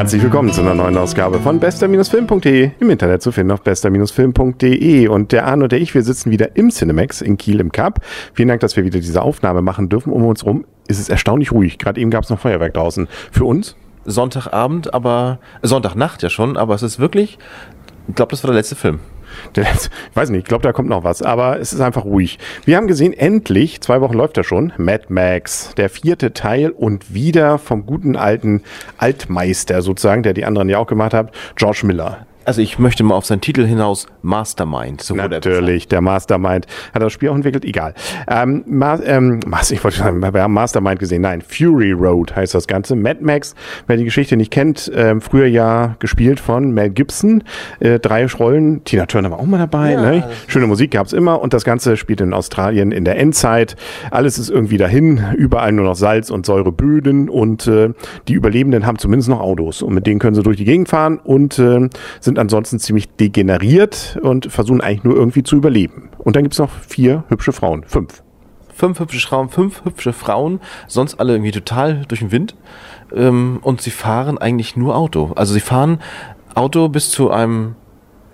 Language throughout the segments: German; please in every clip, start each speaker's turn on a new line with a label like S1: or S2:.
S1: Herzlich willkommen zu einer neuen Ausgabe von bester-film.de im Internet zu finden auf bester-film.de und der Arno und der ich, wir sitzen wieder im Cinemax in Kiel im Cup. Vielen Dank, dass wir wieder diese Aufnahme machen dürfen. Um uns rum ist es erstaunlich ruhig. Gerade eben gab es noch Feuerwerk draußen. Für uns?
S2: Sonntagabend, aber Sonntagnacht ja schon, aber es ist wirklich, ich glaube, das war der letzte Film.
S1: Ich weiß nicht, ich glaube, da kommt noch was, aber es ist einfach ruhig. Wir haben gesehen, endlich, zwei Wochen läuft er schon, Mad Max, der vierte Teil und wieder vom guten alten Altmeister sozusagen, der die anderen ja auch gemacht hat, George Miller.
S2: Also ich möchte mal auf seinen Titel hinaus, Mastermind.
S1: So Natürlich, der Mastermind. Hat das Spiel auch entwickelt? Egal. Ähm, Ma ähm, ich wollte sagen, wir haben Mastermind gesehen. Nein, Fury Road heißt das Ganze. Mad Max, wer die Geschichte nicht kennt, ähm, früher ja gespielt von Mel Gibson. Äh, drei Rollen. Tina Turner war auch mal dabei. Ja, ne? Schöne Musik gab's immer. Und das Ganze spielt in Australien in der Endzeit. Alles ist irgendwie dahin. Überall nur noch Salz und Säureböden. Und äh, die Überlebenden haben zumindest noch Autos. Und mit denen können sie durch die Gegend fahren und äh, sind ansonsten ziemlich degeneriert und versuchen eigentlich nur irgendwie zu überleben. Und dann gibt es noch vier hübsche Frauen. Fünf.
S2: Fünf hübsche Frauen, fünf hübsche Frauen, sonst alle irgendwie total durch den Wind. Ähm, und sie fahren eigentlich nur Auto. Also sie fahren Auto bis zu einem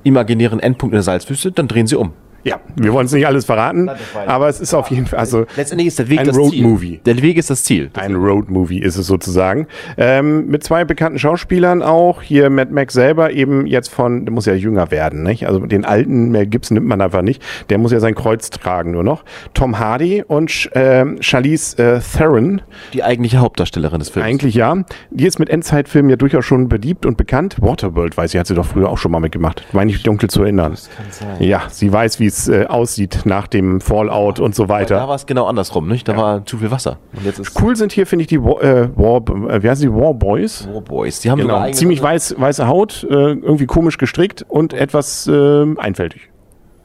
S2: imaginären Endpunkt in der Salzwüste, dann drehen sie um.
S1: Ja, wir wollen es nicht alles verraten, aber es ist auf jeden Fall also
S2: letztendlich ist der Weg
S1: ein
S2: das
S1: Road
S2: Ziel.
S1: Movie.
S2: Der Weg ist das Ziel.
S1: Ein Road Movie ist es sozusagen ähm, mit zwei bekannten Schauspielern auch. Hier Matt Max selber eben jetzt von, der muss ja jünger werden, nicht? Also den alten Mel Gibson nimmt man einfach nicht. Der muss ja sein Kreuz tragen nur noch. Tom Hardy und äh, Charlize äh, Theron.
S2: Die eigentliche Hauptdarstellerin des Films.
S1: Eigentlich ja. Die ist mit Endzeitfilmen ja durchaus schon beliebt und bekannt. Waterworld weiß ich, hat sie doch früher auch schon mal mitgemacht. Meine ich dunkel zu erinnern. Das kann sein. Ja, sie weiß, wie es äh, aussieht nach dem Fallout und so weiter.
S2: Da war es genau andersrum, nicht? Da ja. war zu viel Wasser.
S1: cool sind hier, finde ich, die War, äh, War, äh, wie heißen die? War Boys.
S2: War Boys. Die haben
S1: genau. ziemlich weiß, weiße Haut, äh, irgendwie komisch gestrickt und etwas äh, einfältig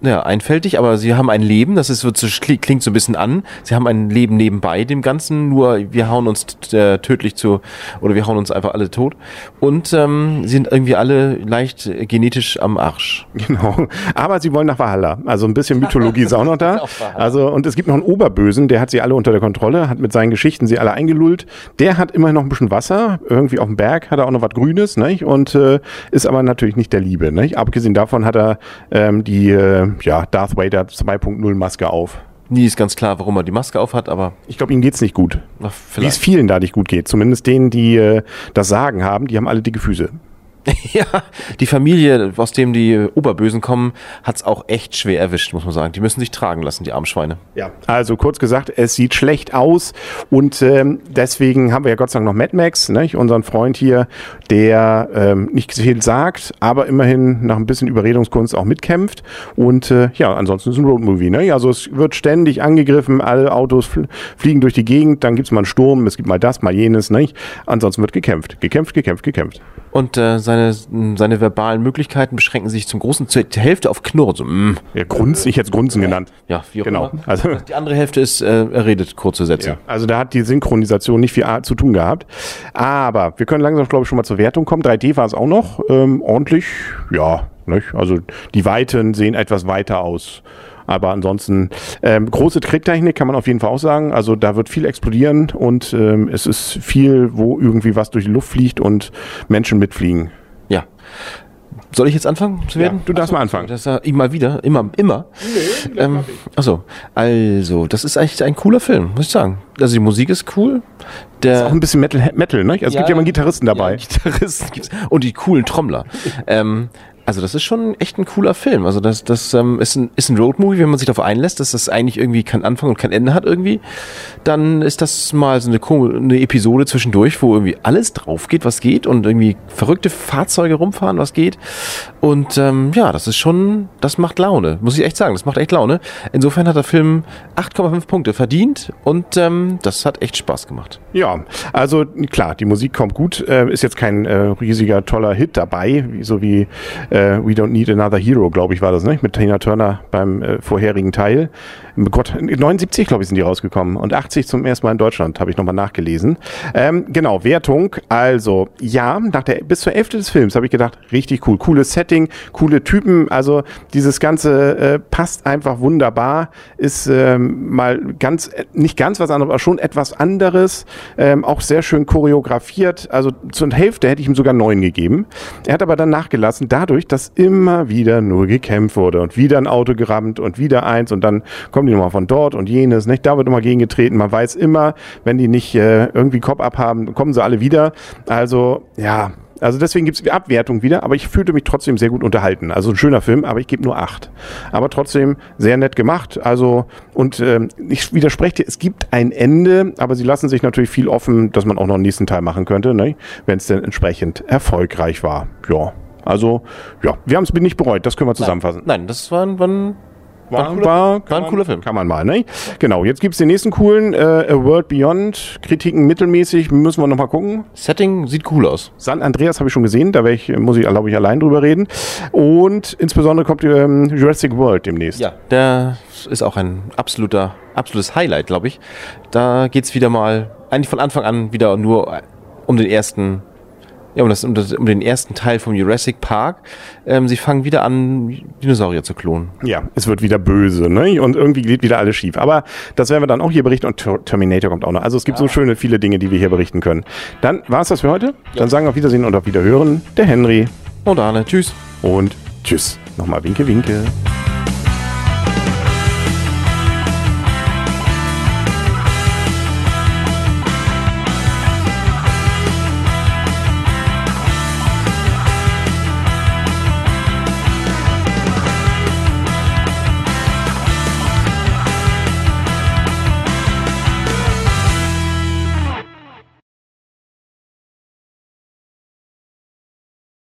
S2: ja, einfältig, aber sie haben ein Leben, das ist, so, klingt so ein bisschen an. Sie haben ein Leben nebenbei dem Ganzen, nur wir hauen uns äh, tödlich zu, oder wir hauen uns einfach alle tot. Und ähm, sind irgendwie alle leicht genetisch am Arsch.
S1: Genau. Aber sie wollen nach Valhalla. Also ein bisschen Mythologie ist auch noch da. Also, und es gibt noch einen Oberbösen, der hat sie alle unter der Kontrolle, hat mit seinen Geschichten sie alle eingelullt. Der hat immerhin noch ein bisschen Wasser, irgendwie auf dem Berg hat er auch noch was Grünes, nicht? Und äh, ist aber natürlich nicht der Liebe, nicht? Abgesehen davon hat er ähm, die äh, ja, Darth Vader 2.0 Maske auf.
S2: Nie ist ganz klar, warum er die Maske auf hat, aber.
S1: Ich glaube, ihm geht's nicht gut. Wie es vielen da nicht gut geht. Zumindest denen, die äh, das Sagen haben, die haben alle dicke Füße.
S2: ja, die Familie, aus dem die Oberbösen kommen, hat's auch echt schwer erwischt, muss man sagen. Die müssen sich tragen lassen, die armen Schweine.
S1: Ja, also kurz gesagt, es sieht schlecht aus und ähm, deswegen haben wir ja Gott sei Dank noch Mad Max, nicht? unseren Freund hier, der ähm, nicht viel sagt, aber immerhin nach ein bisschen Überredungskunst auch mitkämpft und äh, ja, ansonsten ist es ein Roadmovie. Ne? Also es wird ständig angegriffen, alle Autos fl fliegen durch die Gegend, dann gibt's mal einen Sturm, es gibt mal das, mal jenes, nicht? ansonsten wird gekämpft, gekämpft, gekämpft, gekämpft.
S2: Und äh, seine, seine verbalen Möglichkeiten beschränken sich zum großen zur Hälfte auf Knurren. So,
S1: mm. Ja, Grunz, ich jetzt Grunzen genannt.
S2: Ja, wie auch genau. immer. Also, die andere Hälfte ist, äh, er redet kurze Sätze. Ja,
S1: also da hat die Synchronisation nicht viel zu tun gehabt. Aber wir können langsam, glaube ich, schon mal zur Wertung kommen. 3D war es auch noch. Ähm, ordentlich, ja. Nicht? Also die Weiten sehen etwas weiter aus. Aber ansonsten ähm, große Tricktechnik kann man auf jeden Fall auch sagen. Also da wird viel explodieren und ähm, es ist viel, wo irgendwie was durch die Luft fliegt und Menschen mitfliegen.
S2: Ja. Soll ich jetzt anfangen zu werden? Ja,
S1: du darfst
S2: achso,
S1: mal anfangen.
S2: Das ist ja immer wieder, immer, immer. Nee, ähm, achso, also, das ist eigentlich ein cooler Film, muss ich sagen. Also die Musik ist cool.
S1: Der ist auch ein bisschen Metal, Metal ne? Also es ja, gibt ja mal Gitarristen dabei. Ja,
S2: Gitarristen. Und die coolen Trommler. ähm, also das ist schon echt ein cooler Film. Also das, das ähm, ist ein, ist ein Roadmovie, wenn man sich darauf einlässt, dass das eigentlich irgendwie keinen Anfang und kein Ende hat irgendwie. Dann ist das mal so eine, eine Episode zwischendurch, wo irgendwie alles drauf geht, was geht und irgendwie verrückte Fahrzeuge rumfahren, was geht. Und ähm, ja, das ist schon, das macht Laune, muss ich echt sagen. Das macht echt Laune. Insofern hat der Film 8,5 Punkte verdient und ähm, das hat echt Spaß gemacht.
S1: Ja, also klar, die Musik kommt gut. Äh, ist jetzt kein äh, riesiger, toller Hit dabei, so wie äh, äh, We Don't Need Another Hero, glaube ich, war das, ne? Mit Tina Turner beim äh, vorherigen Teil. Gott, 79, glaube ich, sind die rausgekommen. Und 80 zum ersten Mal in Deutschland, habe ich nochmal nachgelesen. Ähm, genau, Wertung. Also, ja, nach der, bis zur Hälfte des Films habe ich gedacht, richtig cool. Cooles Setting, coole Typen. Also, dieses Ganze äh, passt einfach wunderbar. Ist ähm, mal ganz, äh, nicht ganz was anderes, aber schon etwas anderes. Ähm, auch sehr schön choreografiert. Also, zur Hälfte hätte ich ihm sogar neun gegeben. Er hat aber dann nachgelassen, dadurch, dass immer wieder nur gekämpft wurde und wieder ein Auto gerammt und wieder eins und dann kommen die nochmal von dort und jenes, nicht? Da wird immer gegengetreten. Man weiß immer, wenn die nicht äh, irgendwie Kopf abhaben, kommen sie alle wieder. Also, ja, also deswegen gibt es die Abwertung wieder, aber ich fühlte mich trotzdem sehr gut unterhalten. Also ein schöner Film, aber ich gebe nur acht. Aber trotzdem sehr nett gemacht. Also, und äh, ich widerspreche dir, es gibt ein Ende, aber sie lassen sich natürlich viel offen, dass man auch noch einen nächsten Teil machen könnte, ne? wenn es denn entsprechend erfolgreich war. Ja. Also, ja, wir haben es nicht bereut, das können wir zusammenfassen.
S2: Nein, das war, war ein
S1: War,
S2: cooler-
S1: war,
S2: war ein
S1: man-
S2: cooler Film.
S1: Kann man mal, ne? Genau, jetzt gibt's den nächsten coolen, äh, A World Beyond, Kritiken mittelmäßig, müssen wir nochmal gucken.
S2: Setting sieht cool aus.
S1: San Andreas habe ich schon gesehen, da ich, muss ich, glaube ich, allein drüber reden. Und insbesondere kommt ähm, Jurassic World demnächst.
S2: Ja, der ist auch ein absoluter, absolutes Highlight, glaube ich. Da geht's wieder mal, eigentlich von Anfang an wieder nur um den ersten, ja, um, das, um, das, um den ersten Teil vom Jurassic Park. Ähm, sie fangen wieder an, Dinosaurier zu klonen.
S1: Ja, es wird wieder böse, ne? Und irgendwie geht wieder alles schief. Aber das werden wir dann auch hier berichten und Ter- Terminator kommt auch noch. Also es gibt so schöne viele Dinge, die wir hier berichten können. Dann war's das für heute. Dann sagen wir auf Wiedersehen und auf Wiederhören der Henry
S2: Und Arne, tschüss.
S1: und tschüss. Nochmal Winke, Winke.